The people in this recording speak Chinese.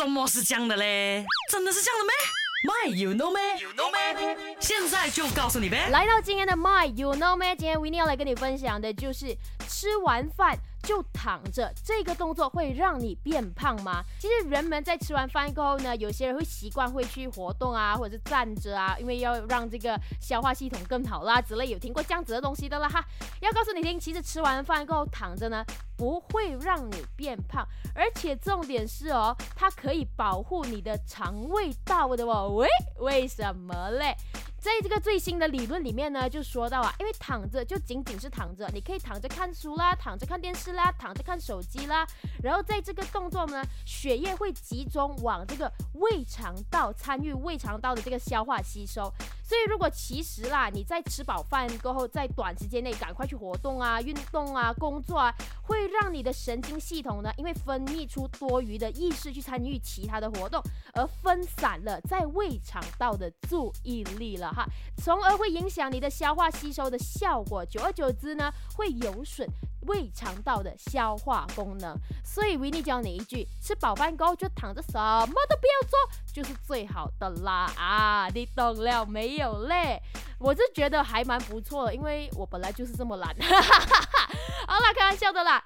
什么是这样的嘞？真的是这样的咩？My you know Me，, you know me？现在就告诉你呗。来到今天的 My You Know Me，？今天 w i n n 要来跟你分享的就是吃完饭。就躺着，这个动作会让你变胖吗？其实人们在吃完饭过后呢，有些人会习惯会去活动啊，或者是站着啊，因为要让这个消化系统更好啦之类。有听过这样子的东西的啦哈。要告诉你听，其实吃完饭过后躺着呢，不会让你变胖，而且重点是哦，它可以保护你的肠胃道的哦。喂，为什么嘞？在这个最新的理论里面呢，就说到啊，因为躺着就仅仅是躺着，你可以躺着看书啦，躺着看电视啦，躺着看手机啦，然后在这个动作呢，血液会集中往这个胃肠道，参与胃肠道的这个消化吸收。所以如果其实啦，你在吃饱饭过后，在短时间内赶快去活动啊、运动啊、工作啊，会让你的神经系统呢，因为分泌出多余的意识去参与其他的活动，而分散了在胃肠道的注意力了。哈，从而会影响你的消化吸收的效果，久而久之呢，会有损胃肠道的消化功能。所以维尼教你一句：吃饱饭后就躺着，什么都不要做，就是最好的啦啊！你懂了没有嘞？我是觉得还蛮不错，因为我本来就是这么懒。啦，开玩笑的啦。